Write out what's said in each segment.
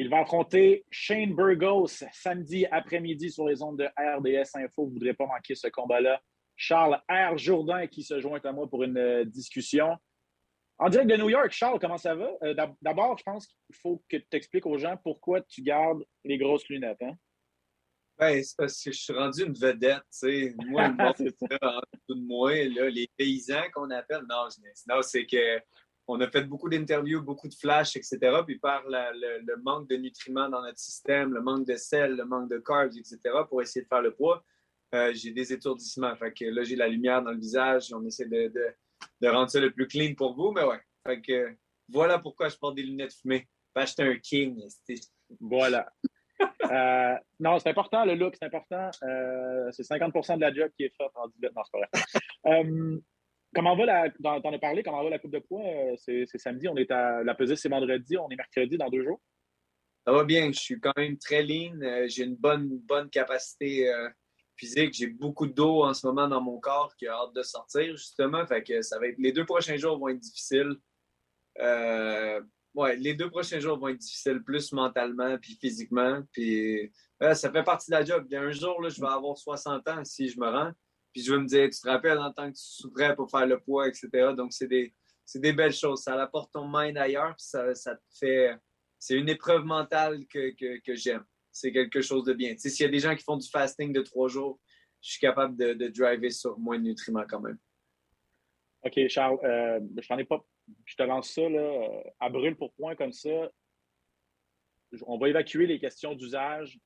Il va affronter Shane Burgos samedi après-midi sur les ondes de RDS Info. Vous ne voudrez pas manquer ce combat-là. Charles R. Jourdain qui se joint à moi pour une euh, discussion. En direct de New York, Charles, comment ça va? Euh, d'abord, je pense qu'il faut que tu expliques aux gens pourquoi tu gardes les grosses lunettes. Hein? Ben, c'est parce que je suis rendu une vedette, tu sais. Moi, le de moi, là, les paysans qu'on appelle. Non, non c'est que on a fait beaucoup d'interviews, beaucoup de flashs, etc. Puis par le, manque de nutriments dans notre système, le manque de sel, le manque de carbs, etc., pour essayer de faire le poids, euh, j'ai des étourdissements. Fait là, j'ai la lumière dans le visage. On essaie de, rendre ça le plus clean pour vous. Mais ouais. Voilà pourquoi je porte des lunettes fumées. Fait que un king. Voilà. Euh, non, c'est important, le look, c'est important. Euh, c'est 50% de la job qui est faite en 18. Non, c'est pas vrai. Comment va la. T'en as parlé, comment va la coupe de poids? Euh, c'est samedi, on est à. La pesée, c'est vendredi, on est mercredi dans deux jours. Ça va bien, je suis quand même très lean. Euh, j'ai une bonne, bonne capacité euh, physique. J'ai beaucoup d'eau en ce moment dans mon corps qui a hâte de sortir, justement. Fait que ça va être. Les deux prochains jours vont être difficiles. ouais, les deux prochains jours vont être difficiles, plus mentalement puis physiquement. Puis ça fait partie de la job. Il y a un jour, là, je vais avoir 60 ans si je me rends. Puis je vais me dire, tu te rappelles en tant que tu souffrais pour faire le poids, etc. Donc, c'est des, des belles choses. Ça apporte ton mind ailleurs, ça, ça te fait. C'est une épreuve mentale que, que, que j'aime. C'est quelque chose de bien. S'il y a des gens qui font du fasting de trois jours, je suis capable de, driver sur moins de nutriments quand même. OK, Charles, euh, je t'en ai pas. Je te lance ça là, euh, à brûle pour point comme ça. On va évacuer les questions d'usage.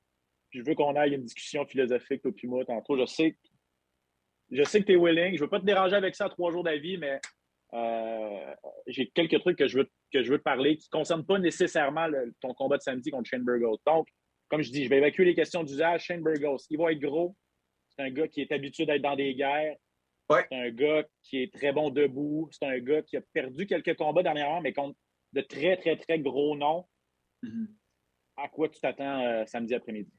Je veux qu'on aille une discussion philosophique, puis moi, tantôt. Je sais je sais que tu es willing. Je ne veux pas te déranger avec ça à trois jours d'avis, mais euh, j'ai quelques trucs que je veux, que je veux te parler qui ne concernent pas nécessairement ton combat de samedi contre Shane Burgos. Donc, comme je dis, je vais évacuer les questions d'usage. Shane Burgos, il va être gros. C'est un gars qui est habitué d'être dans des guerres. C'est un gars qui est très bon debout. C'est un gars qui a perdu quelques combats dernièrement, mais contre de très, très, très gros noms. Mm-hmm. À quoi tu t'attends euh, samedi après-midi?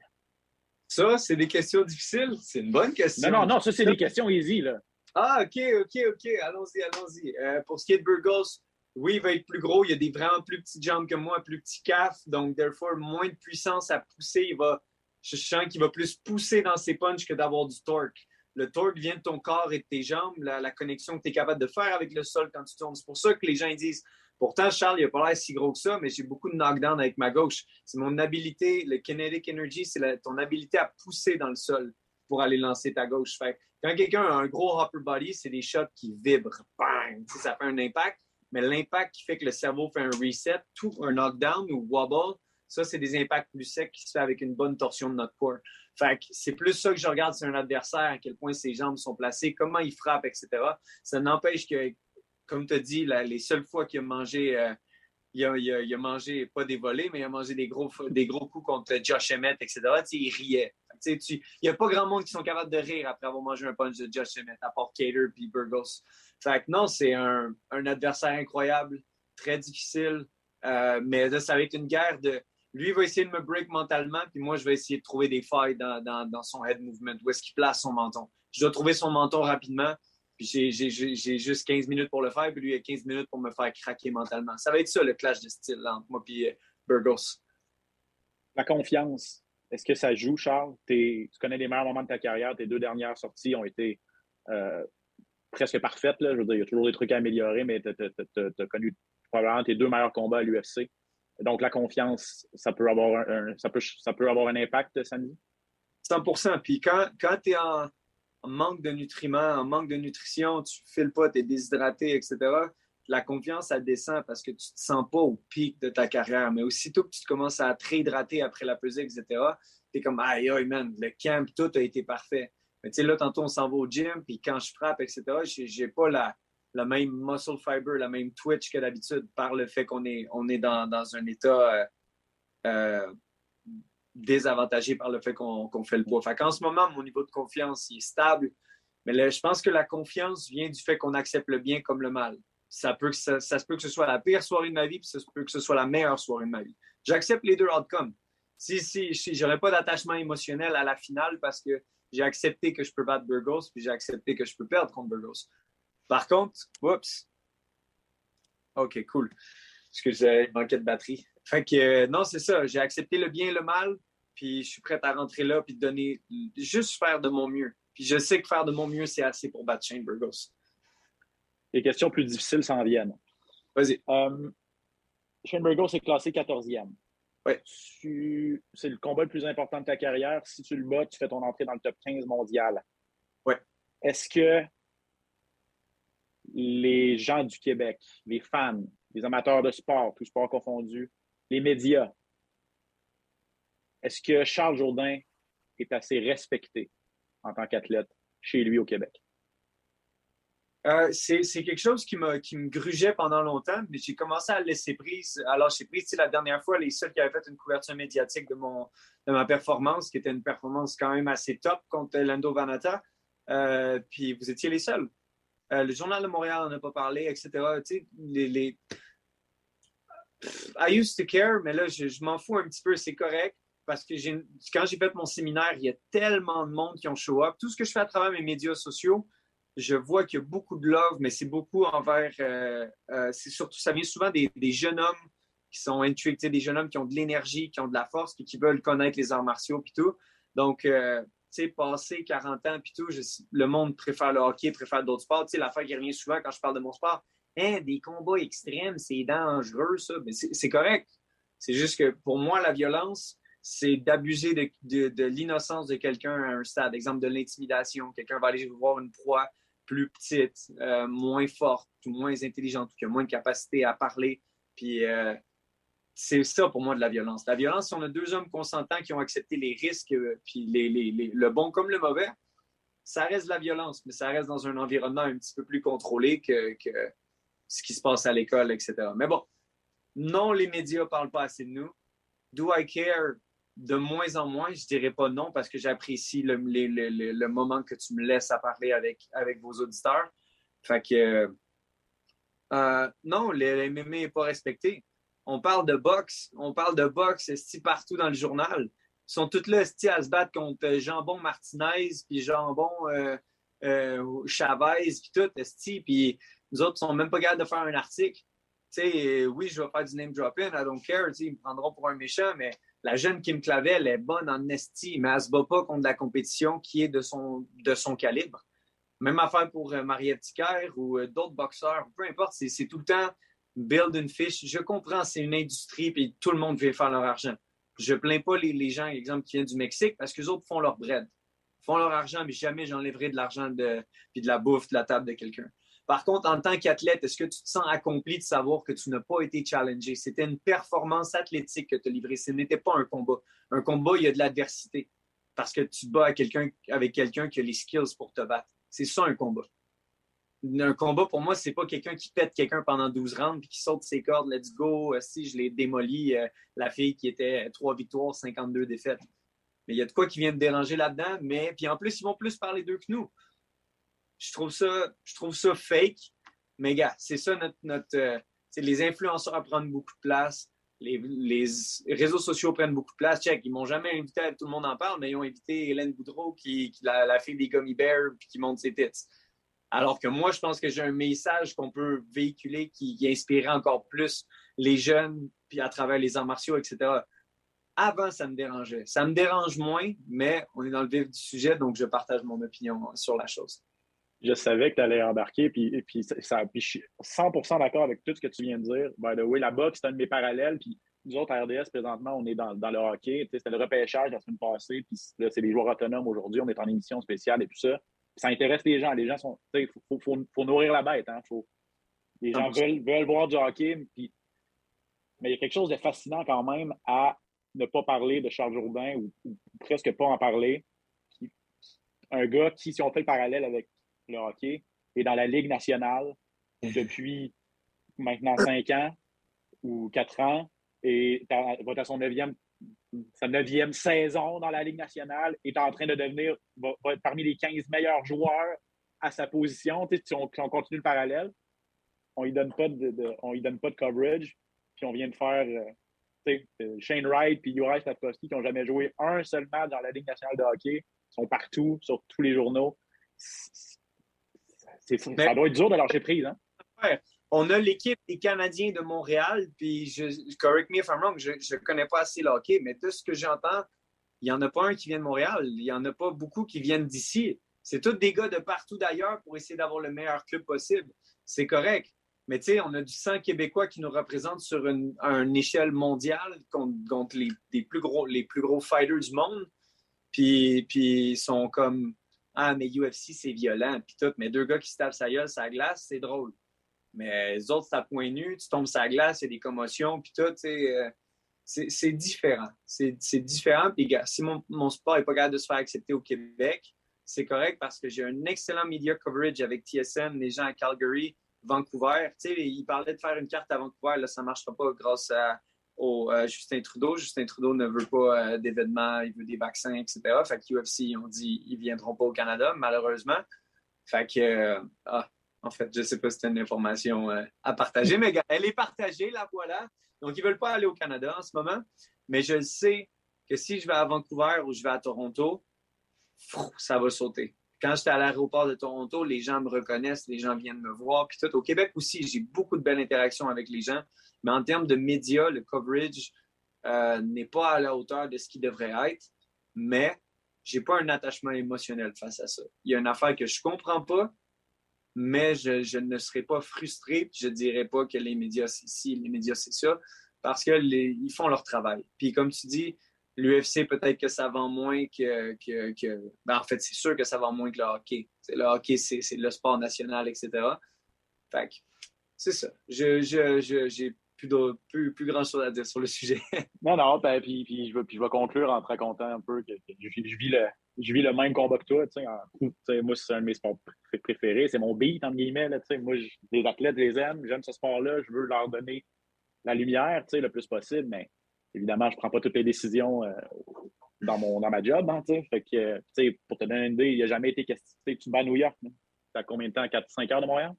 Ça, c'est des questions difficiles. C'est une bonne question. Non, non, non, ça, c'est des questions easy, là. Ah, OK, OK, OK. Allons-y, allons-y. Euh, pour ce qui est de Burgos, oui, il va être plus gros. Il a des vraiment plus petites jambes que moi, plus petits caf. Donc, therefore, moins de puissance à pousser. Il va, je sens qu'il va plus pousser dans ses punches que d'avoir du torque. Le torque vient de ton corps et de tes jambes, la, la connexion que tu es capable de faire avec le sol quand tu tournes. C'est pour ça que les gens disent Pourtant, Charles, il n'a pas l'air si gros que ça, mais j'ai beaucoup de knockdown avec ma gauche. C'est mon habilité, le kinetic energy, c'est ton habilité à pousser dans le sol pour aller lancer ta gauche. Quand quelqu'un a un gros upper body, c'est des shots qui vibrent. Bang! ça fait un impact, mais l'impact qui fait que le cerveau fait un reset, tout un knockdown ou wobble, ça, c'est des impacts plus secs qui se fait avec une bonne torsion de notre corps. Fait c'est plus ça que je regarde sur un adversaire, à quel point ses jambes sont placées, comment il frappe, etc. Ça n'empêche que comme tu as dit, les seules fois qu'il a mangé, euh, il, a, mangé, pas des volets, mais il a mangé des gros, des gros coups contre Josh Emmett, etc. il riait. il n'y a pas grand monde qui sont capables de rire après avoir mangé un punch de Josh Emmett, à part Cater et Burgos. Fait non, c'est un, adversaire incroyable, très difficile, euh, mais là, ça va être une guerre de. Lui, va essayer de me break mentalement, puis moi, je vais essayer de trouver des failles dans, dans son head movement. Où est-ce qu'il place son menton? Je dois trouver son menton rapidement. Puis j'ai juste 15 minutes pour le faire, puis lui, il a 15 minutes pour me faire craquer mentalement. Ça va être ça, le clash de style entre moi et euh, Burgos. La confiance, est-ce que ça joue, Charles? tu connais les meilleurs moments de ta carrière. Tes deux dernières sorties ont été euh, presque parfaites. Là. Je veux dire, il y a toujours des trucs à améliorer, mais tu as, connu probablement tes deux meilleurs combats à l'UFC. Donc, la confiance, ça peut avoir un, ça peut, ça peut avoir un impact samedi? 100% Puis quand, quand tu es en manque de nutriments, en manque de nutrition, tu files pas, tu es déshydraté, etc., la confiance, elle descend parce que tu ne te sens pas au pic de ta carrière. Mais aussitôt que tu commences à te réhydrater après la pesée, etc., tu es comme, aïe, aïe, man, le camp, tout a été parfait. Mais tu sais, là, tantôt, on s'en va au gym, puis quand je frappe, etc., je n'ai pas la, même muscle fiber, la même twitch que d'habitude par le fait qu'on est, on est dans, un état euh, euh, désavantagé par le fait qu'on fait le poids. Qu'en ce moment, mon niveau de confiance est stable. Mais je pense que la confiance vient du fait qu'on accepte le bien comme le mal. Ça, peut que ça, se peut que ce soit la pire soirée de ma vie, puis ça se peut que ce soit la meilleure soirée de ma vie. J'accepte les deux outcomes. Si, si, si j'aurais pas d'attachement émotionnel à la finale parce que j'ai accepté que je peux battre Burgos, puis j'ai accepté que je peux perdre contre Burgos. Par contre, oups. OK, cool. Excusez, il manquait de batterie. Fait que, non, c'est ça. J'ai accepté le bien et le mal, puis je suis prêt à rentrer là, puis donner, juste faire de mon mieux. Puis je sais que faire de mon mieux, c'est assez pour battre Shane Burgos. Les questions plus difficiles s'en viennent. Vas-y. Shane Burgos est classé 14e. Ouais. C'est le combat le plus important de ta carrière. Si tu le bats, tu fais ton entrée dans le top 15 mondial. Ouais. Est-ce que les gens du Québec, les fans, les amateurs de sport, tout sport confondu, les médias, est-ce que Charles Jourdain est assez respecté en tant qu'athlète chez lui au Québec? Euh, c'est quelque chose qui, me grugeait pendant longtemps, mais j'ai commencé à laisser prise, à lâcher prise. la dernière fois, les seuls qui avaient fait une couverture médiatique de, mon, de ma performance, qui était une performance quand même assez top contre Lando Vanata, euh, puis vous étiez les seuls. Euh, le Journal de Montréal n'en a pas parlé, etc. les, les... I used to care, mais là, je, m'en fous un petit peu, c'est correct parce que quand j'ai fait mon séminaire, il y a tellement de monde qui ont show up. Tout ce que je fais à travers mes médias sociaux, je vois qu'il y a beaucoup de love, mais c'est beaucoup envers. Euh, euh, c'est surtout, ça vient souvent des, jeunes hommes qui sont intuitifs, des jeunes hommes qui ont de l'énergie, qui ont de la force, puis qui veulent connaître les arts martiaux, puis tout. Donc, euh, tu sais, passé 40 ans, puis tout, le monde préfère le hockey, préfère d'autres sports. Tu sais, l'affaire qui revient souvent quand je parle de mon sport, hein, des combats extrêmes, c'est dangereux, ça. Mais c'est correct. C'est juste que pour moi, la violence, c'est d'abuser de, l'innocence de quelqu'un à un stade. Exemple de l'intimidation. Quelqu'un va aller voir une proie plus petite, euh, moins forte, moins intelligente, qui a moins de capacité à parler. Puis euh, c'est ça pour moi de la violence. La violence, si on a deux hommes consentants qui ont accepté les risques, euh, puis le bon comme le mauvais, ça reste de la violence, mais ça reste dans un environnement un petit peu plus contrôlé que ce qui se passe à l'école, etc. Mais bon, non, les médias ne parlent pas assez de nous. Do I care? de moins en moins, je dirais pas non parce que j'apprécie le, moment que tu me laisses à parler avec, avec vos auditeurs. Fait que euh, non, le MMA n'est pas respecté. On parle de boxe, on parle de boxe partout dans le journal. Ils sont tous là à se battre contre Jambon Martinez, puis Jambon euh, euh, Chavez, puis tout, esti, puis nous autres, ils sont même pas capables de faire un article. oui, je vais faire du name dropping, I don't care, ils me prendront pour un méchant, mais la jeune Kim Clavel est bonne en esti, mais elle ne se bat pas contre la compétition qui est de son, de son calibre. Même affaire pour euh, Mariette Ticker ou euh, d'autres boxeurs, peu importe, c'est tout le temps build and fish. Je comprends, c'est une industrie et tout le monde veut faire leur argent. Je ne plains pas les, les, gens, exemple, qui viennent du Mexique parce que les autres font leur bread, font leur argent, mais jamais j'enlèverai de l'argent de, puis de la bouffe de la table de quelqu'un. Par contre, en tant qu'athlète, est-ce que tu te sens accompli de savoir que tu n'as pas été challengé? C'était une performance athlétique que tu as livrée. Ce n'était pas un combat. Un combat, il y a de l'adversité parce que tu bats quelqu'un, avec quelqu'un qui a les skills pour te battre. C'est ça un combat. Un combat, pour moi, c'est pas quelqu'un qui pète quelqu'un pendant 12 rounds puis qui saute ses cordes, let's go, euh, si je l'ai démoli, euh, la fille qui était 3 victoires, 52 défaites. Mais il y a de quoi qui vient de déranger là-dedans, mais puis en plus, ils vont plus parler d'eux que nous je trouve ça, je trouve ça fake. Mais gars, c'est ça notre. notre euh, les influenceurs prennent beaucoup de place. Les, réseaux sociaux prennent beaucoup de place. Check, ils m'ont jamais invité à tout le monde en parle, mais ils ont invité Hélène Boudreau, qui, qui la, fille des Gummy Bears, puis qui monte ses têtes. Alors que moi, je pense que j'ai un message qu'on peut véhiculer qui, qui inspirerait encore plus les jeunes, puis à travers les arts martiaux, etc. Avant, ça me dérangeait. Ça me dérange moins, mais on est dans le vif du sujet, donc je partage mon opinion sur la chose je savais que tu allais embarquer. Puis, puis, ça, je suis 100% d'accord avec tout ce que tu viens de dire. By the way, la boxe, c'est un de mes parallèles. Puis nous autres, à RDS, présentement, on est dans, le hockey. C'était le repêchage la semaine passée. Puis là, c'est des joueurs autonomes aujourd'hui. On est en émission spéciale et tout ça. ça intéresse les gens. Les gens sont. Il faut, faut, nourrir la bête. Hein? Faut, les gens veulent, veulent voir du hockey. Puis, mais il y a quelque chose de fascinant quand même à ne pas parler de Charles Jourdain ou, ou presque pas en parler. Un gars qui, si on fait le parallèle avec le hockey, est dans la Ligue nationale depuis maintenant cinq ans ou quatre ans et va à son sa neuvième saison dans la Ligue nationale, est en train de devenir, parmi les 15 meilleurs joueurs à sa position. si on, continue le parallèle, on ne lui donne pas de, on donne pas de coverage, puis on vient de faire euh, euh, Shane Wright et Juraj Slavkovski qui n'ont jamais joué un seul match dans la Ligue nationale de hockey, sont partout, sur tous les journaux ça doit être dur de lâcher prise. Hein? on a l'équipe des Canadiens de Montréal, puis je, correct me if I'm wrong, je ne connais pas assez le hockey, mais tout ce que j'entends, il n'y en a pas un qui vient de Montréal, il n'y en a pas beaucoup qui viennent d'ici. C'est tous des gars de partout d'ailleurs pour essayer d'avoir le meilleur club possible. C'est correct. Mais tu sais, on a du sang québécois qui nous représente sur une, échelle mondiale contre, les, plus gros, les plus gros fighters du monde. Puis, puis ils sont comme Ah, mais UFC, c'est violent. Puis tout. Mais deux gars qui se tapent sa gueule, sa glace, c'est drôle. Mais les autres, c'est à point nu, tu tombes sa glace, il y a des commotions, puis tout, euh, c'est différent. C'est différent. Puis, si mon, mon sport n'est pas capable de se faire accepter au Québec, c'est correct parce que j'ai un excellent media coverage avec TSN, les gens à Calgary, Vancouver. Tu sais, il parlait de faire une carte à Vancouver, là, ça ne marchera pas grâce à au, Justin Trudeau. Justin Trudeau ne veut pas euh, d'événements, il veut des vaccins, etc. Fait que UFC, ont dit ils viendront pas au Canada, malheureusement. Fait que, euh, ah, en fait, je sais pas si c'est une information euh, à partager, mais elle est partagée, la voilà. Donc, ils veulent pas aller au Canada en ce moment, mais je sais que si je vais à Vancouver ou je vais à Toronto, ça va sauter. Quand j'étais à l'aéroport de Toronto, les gens me reconnaissent, les gens viennent me voir. Puis tout, au Québec aussi, j'ai beaucoup de belles interactions avec les gens. Mais en termes de médias, le coverage euh, n'est pas à la hauteur de ce qui devrait être. Mais j'ai pas un attachement émotionnel face à ça. Il y a une affaire que je comprends pas, mais je, ne serai pas frustré. Je ne dirai pas que les médias, c'est ci, les médias, c'est ça, parce qu'ils font leur travail. Puis comme tu dis, l'UFC, peut-être que ça vend moins que. que, ben, en fait, c'est sûr que ça vend moins que le hockey. Le hockey, c'est le sport national, etc. Fait c'est ça. Je, je, j'ai plus, plus, plus grand chose à dire sur le sujet. non, non, ben, puis, puis, je vais, puis je conclure en te racontant un peu que, je, vis le, je vis le même combat que toi. En, moi, c'est un de mes sports préférés. C'est mon beat, entre guillemets. Moi, les athlètes, les aime. J'aime ce sport-là. Je veux leur donner la lumière le plus possible. Mais évidemment, je ne prends pas toutes les décisions euh, dans, mon, dans ma job. Hein, fait que, pour te donner une idée, il n'y a jamais été question. Tu vas à New York. Tu as combien de temps? 4-5 heures de Montréal?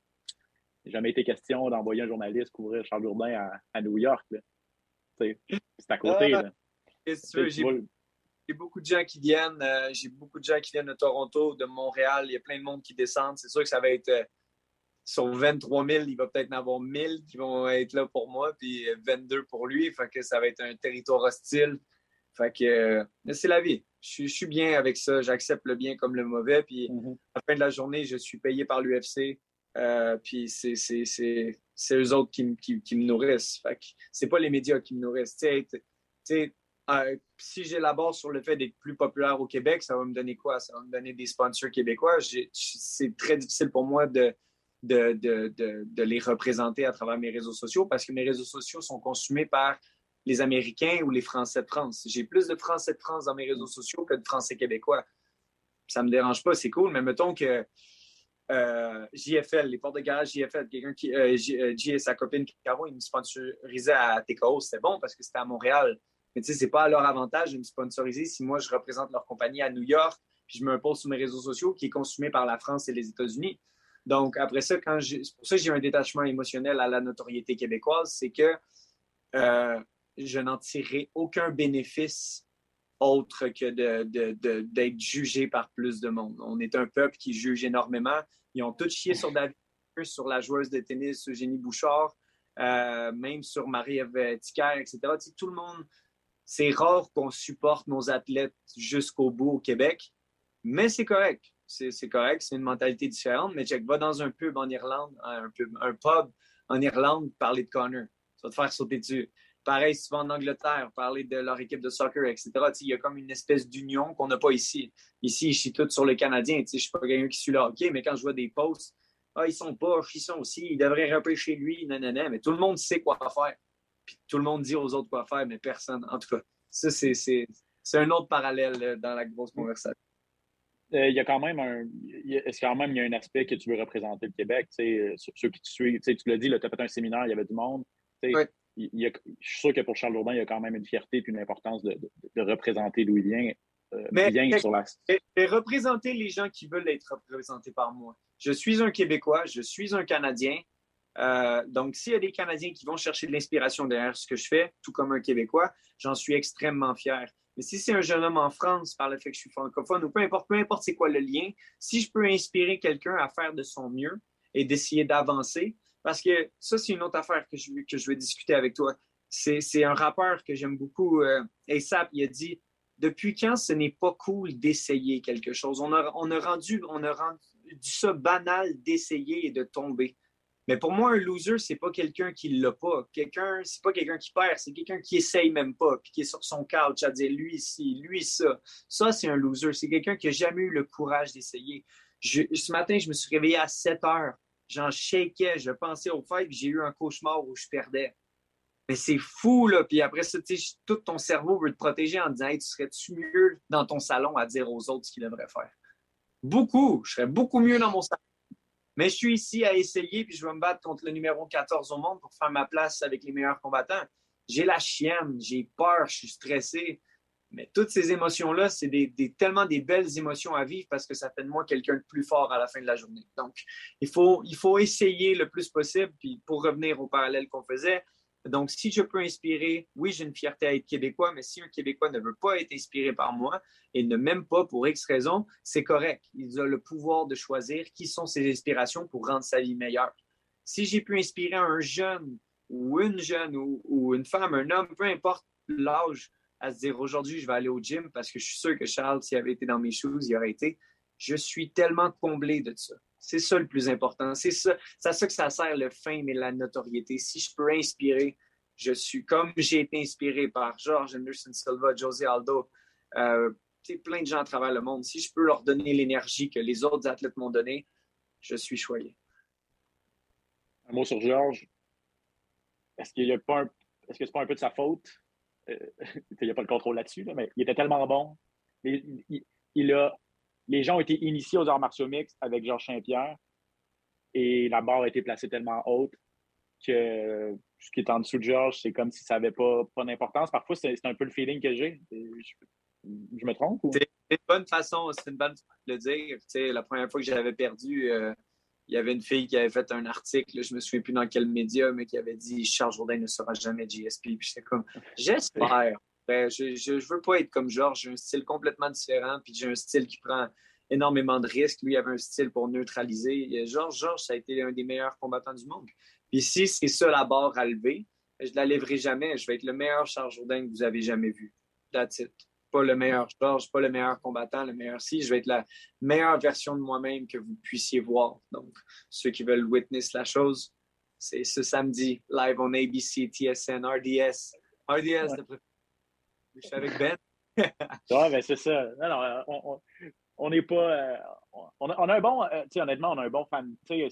Il n'a jamais été question d'envoyer un journaliste couvrir Charles Jourdain à, à New York. C'est à côté. Ah, j'ai beaucoup de gens qui viennent. Euh, j'ai beaucoup de gens qui viennent de Toronto, de Montréal. Il y a plein de monde qui descendent. C'est sûr que ça va être. Sur 23 000, il va peut-être en avoir 1000 qui vont être là pour moi, puis 22 pour lui. Fait que ça va être un territoire hostile. Fait que c'est la vie. Je, suis bien avec ça. J'accepte le bien comme le mauvais. Puis mm-hmm. à la fin de la journée, je suis payé par l'UFC. Euh, puis c'est eux autres qui, me nourrissent. Fait que c'est pas les médias qui me nourrissent. Euh, si j'élabore sur le fait d'être plus populaire au Québec, ça va me donner quoi? Ça va me donner des sponsors québécois. C'est très difficile pour moi de, de, les représenter à travers mes réseaux sociaux parce que mes réseaux sociaux sont consumés par les Américains ou les Français de France. J'ai plus de Français de France dans mes réseaux sociaux que de Français québécois. Ça ne me dérange pas, c'est cool, mais mettons que euh, JFL, les portes de garage JFL, quelqu'un qui, euh, J, et sa copine Caro, ils me sponsorisaient à TKO, c'était bon parce que c'était à Montréal. Mais tu sais, c'est pas à leur avantage de me sponsoriser si moi je représente leur compagnie à New York, puis je me pose sur mes réseaux sociaux qui est consumé par la France et les États-Unis. Donc, après ça, quand c'est pour ça que j'ai un détachement émotionnel à la notoriété québécoise, c'est que euh, je n'en tirerai aucun bénéfice autre que d'être jugé par plus de monde. On est un peuple qui juge énormément. Ils ont tous chié sur David, sur la joueuse de tennis Eugénie Bouchard, euh, même sur Marie-Ève Ticker, etc. tout le monde, c'est rare qu'on supporte nos athlètes jusqu'au bout au Québec, mais c'est correct c'est correct, c'est une mentalité différente. Mais Jack, va dans un pub en Irlande, un, pub, un pub en Irlande, parler de Connor. Ça va te faire sauter dessus. Pareil, si tu vas en Angleterre, parler de leur équipe de soccer, etc. Il y a comme une espèce d'union qu'on n'a pas ici. Ici, je suis tout sur le Canadien. Je ne suis pas quelqu'un qui suit le hockey, mais quand je vois des posts, ah, ils sont pas, ils sont aussi, ils devraient chez lui, nanana. Mais tout le monde sait quoi faire. Puis tout le monde dit aux autres quoi faire, mais personne. En tout cas, ça, c'est un autre parallèle euh, dans la grosse conversation. Euh, il y a quand même un. Est-ce quand même il y a un aspect que tu veux représenter le Québec, euh, ceux qui te suivent. Tu l'as dit, tu as fait un séminaire, il y avait du monde. je suis sûr que pour Charles Jourdain, il y a quand même une fierté et une importance de, représenter d'où il vient. Euh, Mais, bien sur la... et, représenter les gens qui veulent être représentés par moi. Je suis un Québécois, je suis un Canadien. donc, s'il y a des Canadiens qui vont chercher de l'inspiration derrière ce que je fais, tout comme un Québécois, j'en suis extrêmement fier. Mais si c'est un jeune homme en France par le fait que je suis francophone ou peu importe, peu importe c'est quoi le lien, si je peux inspirer quelqu'un à faire de son mieux et d'essayer d'avancer, Parce que ça, c'est une autre affaire que je, que veux discuter avec toi. C'est un rappeur que j'aime beaucoup, euh, ASAP, il a dit Depuis quand ce n'est pas cool d'essayer quelque chose? On a, on, rendu, on a rendu ça banal d'essayer et de tomber. Mais pour moi, un loser, c'est pas quelqu'un qui l'a pas. Quelqu'un, c'est pas quelqu'un qui perd, c'est quelqu'un qui essaye même pas, puis qui est sur son couch à dire lui ici, lui ça. Ça, c'est un loser. C'est quelqu'un qui a jamais eu le courage d'essayer. ce matin, je me suis réveillé à 7 heures. J'en shakeais, je pensais au fait, j'ai eu un cauchemar où je perdais. Mais c'est fou, là. Puis après ça, tout ton cerveau veut te protéger en disant tu serais-tu mieux dans ton salon à dire aux autres ce qu'ils devraient faire? Beaucoup. Je serais beaucoup mieux dans mon salon mais je suis ici à essayer, puis je vais me battre contre le numéro 14 au monde pour faire ma place avec les meilleurs combattants. J'ai la chienne, j'ai peur, je suis stressé. Mais toutes ces émotions-là, c'est des, tellement des belles émotions à vivre parce que ça fait de moi quelqu'un de plus fort à la fin de la journée. Donc, il faut, il faut essayer le plus possible. Puis pour revenir au parallèle qu'on faisait, donc, si je peux inspirer, oui, j'ai une fierté à être québécois, mais si un Québécois ne veut pas être inspiré par moi et ne m'aime pas pour X raison, c'est correct. Il a le pouvoir de choisir qui sont ses inspirations pour rendre sa vie meilleure. Si j'ai pu inspirer un jeune ou une jeune ou, une femme, un homme, peu importe l'âge, à se dire aujourd'hui, je vais aller au gym parce que je suis sûr que Charles, s'il avait été dans mes choses, il aurait été. Je suis tellement comblé de ça. C'est ça le plus important. C'est ça, c'est ça que ça sert le fame et la notoriété. Si je peux inspirer, je suis comme j'ai été inspiré par George Anderson Silva, José Aldo, euh, plein de gens à travers le monde. Si je peux leur donner l'énergie que les autres athlètes m'ont donnée, je suis choyé. Un mot sur George. Est-ce qu'il est-ce que c'est pas un peu de sa faute? Euh, il n'y a pas le contrôle là-dessus, mais il était tellement bon. il, a les gens ont été initiés aux arts martiaux mixtes avec Georges Saint-Pierre et la barre a été placée tellement haute que ce qui est en dessous de Georges, c'est comme si ça n'avait pas, pas d'importance. Parfois, c'est un peu le feeling que j'ai. Je, me trompe? C'est une bonne façon, c'est une bonne façon de le dire. la première fois que j'avais perdu, euh, il y avait une fille qui avait fait un article, je me souviens plus dans quel média, mais qui avait dit Charles Jourdain ne sera jamais GSP. J'étais comme J'espère. Ben, je ne veux pas être comme Georges. J'ai un style complètement différent, puis j'ai un style qui prend énormément de risques. Lui, il avait un style pour neutraliser. Georges, Georges, ça a été un des meilleurs combattants du monde. Puis si c'est ça la barre à lever, je ne la lèverai jamais. Je vais être le meilleur Charles Jourdain que vous avez jamais vu. That's it. Pas le meilleur Georges, pas le meilleur combattant, le meilleur si. Je vais être la meilleure version de moi-même que vous puissiez voir. Donc, ceux qui veulent witness la chose, c'est ce samedi, live on ABC, TSN, RDS. RDS, de je suis avec Ben. ouais, ben c'est ça. Non, non, on n'est pas. Euh, on, a, un bon. Euh, sais, honnêtement, on a un bon fan. Les,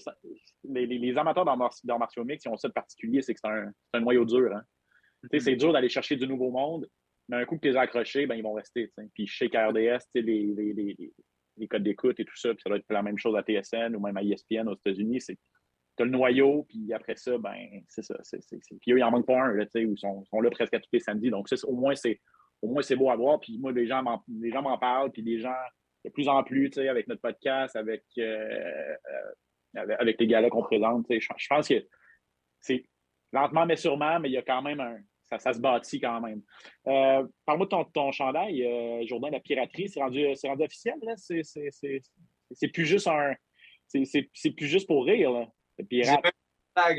les, les, amateurs d'arts martiaux mix, ils ont ça de particulier, c'est que c'est un, un, noyau dur. Hein. Mm-hmm. C'est dur d'aller chercher du nouveau monde, mais un coup que tu les as accrochés, ben, ils vont rester. Puis chez KRDS, les, les, les, codes d'écoute et tout ça, puis ça doit être la même chose à TSN ou même à ESPN aux États-Unis. C'est tu as le noyau, puis après ça, ben, c'est ça. Puis eux, il en manque pas un, là, ils sont, là presque à tous les samedis. Donc, ça, au moins, c'est au moins c'est beau à voir. Puis moi, les gens m'en parlent, puis les gens, de plus en plus, avec notre podcast, avec, euh, euh, avec, les gars qu'on présente, je, je pense que c'est lentement mais sûrement, mais il y a quand même un. Ça, ça se bâtit quand même. Euh, Parle-moi de ton, ton chandail, Jourdain, la piraterie, c'est rendu, rendu officiel, là? C'est plus juste un. C'est plus juste pour rire, là? Le pirate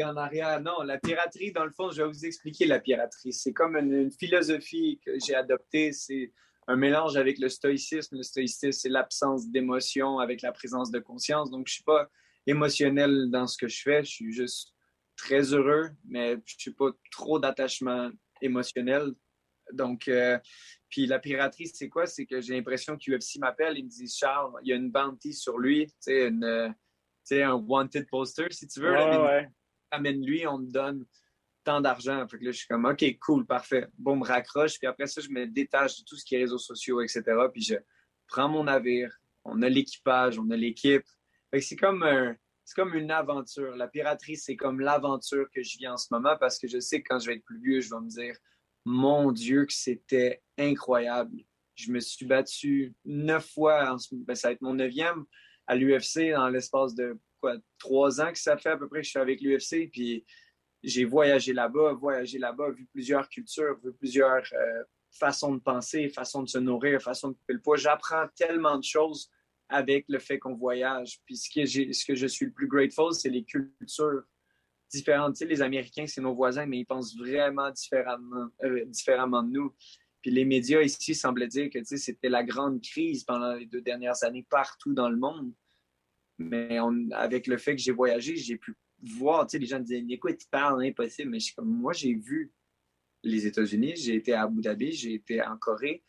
en arrière. Non, la piraterie, dans le fond, je vais vous expliquer la piraterie. C'est comme une, philosophie que j'ai adoptée. C'est un mélange avec le stoïcisme. Le stoïcisme, c'est l'absence d'émotion avec la présence de conscience. Donc, je ne suis pas émotionnel dans ce que je fais. Je suis juste très heureux, mais je suis pas trop d'attachement émotionnel. Donc, euh, puis la piraterie, c'est quoi? C'est que j'ai l'impression que UFC m'appelle, il me dit Charles, il y a une bounty sur lui, tu sais, un wanted poster, si tu veux. Ouais, amène-lui, on me donne tant d'argent. Fait que là, je suis comme, OK, cool, parfait. Bon, me raccroche. Puis après ça, je me détache de tout ce qui est réseaux sociaux, etc. Puis je prends mon navire. On a l'équipage, on a l'équipe. Fait que c'est comme c'est comme une aventure. La piraterie, c'est comme l'aventure que je vis en ce moment parce que je sais que quand je vais être plus vieux, je vais me dire, mon Dieu, que c'était incroyable. Je me suis battu neuf fois, ben, ça va être mon neuvième à l'UFC dans l'espace de trois ans que ça fait à peu près que je suis avec l'UFC. Puis j'ai voyagé là-bas, voyagé là-bas, vu plusieurs cultures, vu plusieurs euh, façons de penser, façons de se nourrir, façons de couper le poids. J'apprends tellement de choses avec le fait qu'on voyage. Puis ce que, ce que je suis le plus grateful, c'est les cultures différentes. Tu sais, les Américains, c'est nos voisins, mais ils pensent vraiment différemment, euh, différemment de nous. Puis les médias ici semblaient dire que c'était la grande crise pendant les deux dernières années partout dans le monde. Mais avec le fait que j'ai voyagé, j'ai pu voir, les gens disaient, écoute, tu parles, impossible. Mais je, comme, moi, j'ai vu les États-Unis, j'ai été à Abu Dhabi, j'ai été en Corée,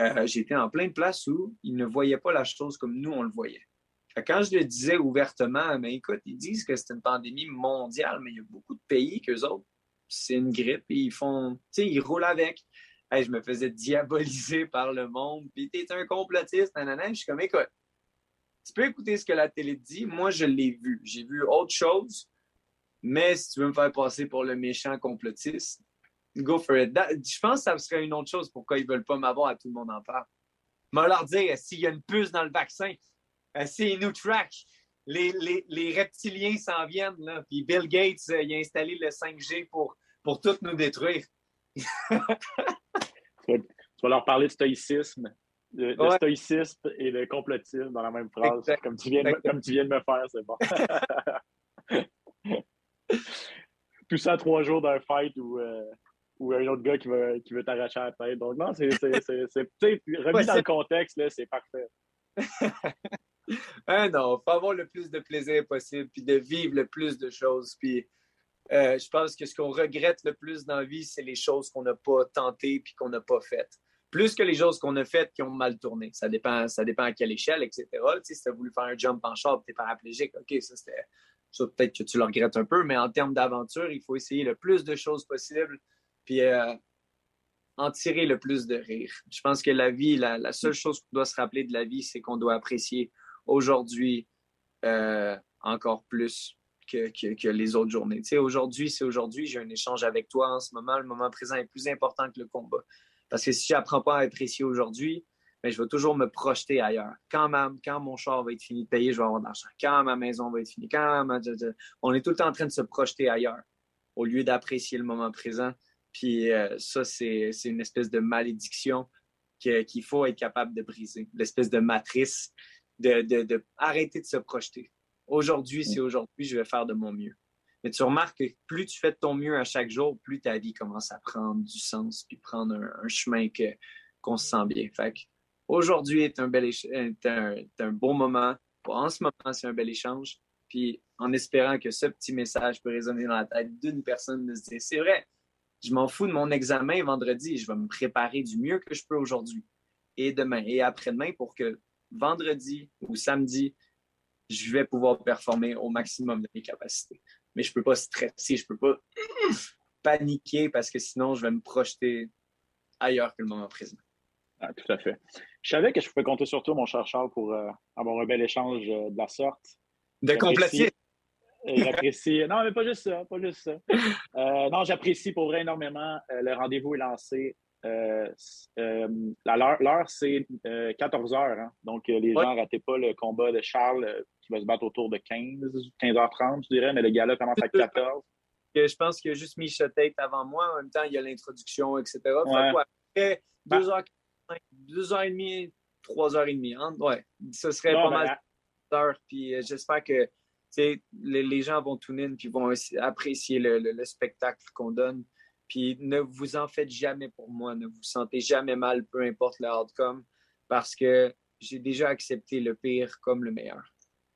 euh, j'ai été en plein de places où ils ne voyaient pas la chose comme nous, on le voyait. Quand je le disais ouvertement, mais écoute, ils disent que c'est une pandémie mondiale, mais il y a beaucoup de pays qu'eux autres, c'est une grippe et ils font, tu sais, ils roulent avec. Je me faisais diaboliser par le monde, puis t'es un complotiste, nanana. Je suis comme, écoute, tu peux écouter ce que la télé dit. Moi, je l'ai vu. J'ai vu autre chose, mais si tu veux me faire passer pour le méchant complotiste, go for it. je pense que ça serait une autre chose pourquoi ils veulent pas m'avoir à tout le monde en parle. Mais leur dire, s'il y a une puce dans le vaccin, c'est nous track. Les, les, les reptiliens s'en viennent, là. Puis Bill Gates, euh, il a installé le 5G pour, pour tout nous détruire. Tu, vas, leur parler de stoïcisme, de, stoïcisme et de complotisme dans la même phrase, comme tu, viens de, comme tu viens de me faire, c'est bon. Tout ça trois jours d'un fight ou, euh, ou un autre gars qui veut, qui veut t'arracher la tête. Donc, non, c'est remis dans le contexte, c'est parfait. hein, non, faut avoir le plus de plaisir possible, puis de vivre le plus de choses. Puis euh, je pense que ce qu'on regrette le plus dans la vie, c'est les choses qu'on n'a pas tentées puis qu'on n'a pas faites. Plus que les choses qu'on a faites qui ont mal tourné. Ça dépend, ça dépend à quelle échelle, etc. Tu sais, si tu as voulu faire un jump en char tu es paraplégique, OK, ça c'était. peut-être que tu le regrettes un peu, mais en termes d'aventure, il faut essayer le plus de choses possibles, puis euh, en tirer le plus de rire. Je pense que la vie, la, seule chose qu'on doit se rappeler de la vie, c'est qu'on doit apprécier aujourd'hui euh, encore plus que, les autres journées. Tu sais, aujourd'hui, c'est aujourd'hui, j'ai un échange avec toi en ce moment. Le moment présent est plus important que le combat. Parce que si je n'apprends pas à apprécier aujourd'hui, mais ben, je vais toujours me projeter ailleurs. Quand, quand mon char va être fini de payer, je vais avoir de l'argent. Quand ma maison va être finie, quand on est tout le temps en train de se projeter ailleurs au lieu d'apprécier le moment présent. Puis euh, ça, c'est une espèce de malédiction qu'il faut être capable de briser, l'espèce de matrice de, de, arrêter de se projeter. Aujourd'hui, c'est aujourd'hui, je vais faire de mon mieux. Mais tu remarques que plus tu fais de ton mieux à chaque jour, plus ta vie commence à prendre du sens, puis prendre un, chemin qu'on se sent bien. Fait aujourd'hui est un bel est un, un bon moment. En ce moment, c'est un bel échange. Puis en espérant que ce petit message peut résonner dans la tête d'une personne de se dire c'est vrai, je m'en fous de mon examen vendredi, je vais me préparer du mieux que je peux aujourd'hui et demain et après-demain pour que vendredi ou samedi, je vais pouvoir performer au maximum de mes capacités. Mais je ne peux pas stresser, je ne peux pas paniquer parce que sinon, je vais me projeter ailleurs que le moment présent. Ah, tout à fait. Je savais que je pouvais compter sur toi, mon cher Charles, pour euh, avoir un bel échange euh, de la sorte. De compléter. J'apprécie. Non, mais pas juste ça, pas juste ça. Euh, non, j'apprécie pour vrai énormément. le rendez-vous est lancé. L'heure, c'est 14 euh, heures. Hein. Donc, les gens, ratez pas le combat de Charles va se battre autour de 15, 15h30, je dirais, mais le gars-là commence à 14. Je pense qu'il a juste mis sa tête avant moi. En même temps, il y a l'introduction, etc. Après, 2h, 2h30, 3h30. Hein? Ouais, ce serait pas mal d'heures. Puis j'espère que les, les, gens vont tout in puis vont apprécier le spectacle qu'on donne. Puis ne vous en faites jamais pour moi, ne vous sentez jamais mal, peu importe le outcome, parce que j'ai déjà accepté le pire comme le meilleur.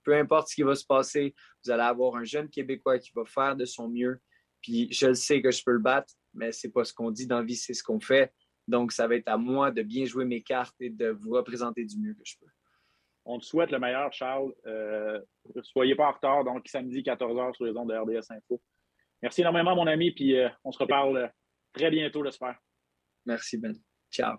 Peu importe ce qui va se passer, vous allez avoir un jeune Québécois qui va faire de son mieux. Puis je sais que je peux le battre, mais c'est pas ce qu'on dit dans la vie, c'est ce qu'on fait. Donc, ça va être à moi de bien jouer mes cartes et de vous représenter du mieux que je peux. On te souhaite le meilleur, Charles. Euh, soyez pas en retard, donc samedi 14h sur les ondes de RDS Info. Merci énormément, mon ami, puis euh, on se reparle très bientôt, j'espère. Merci, Ben. Ciao.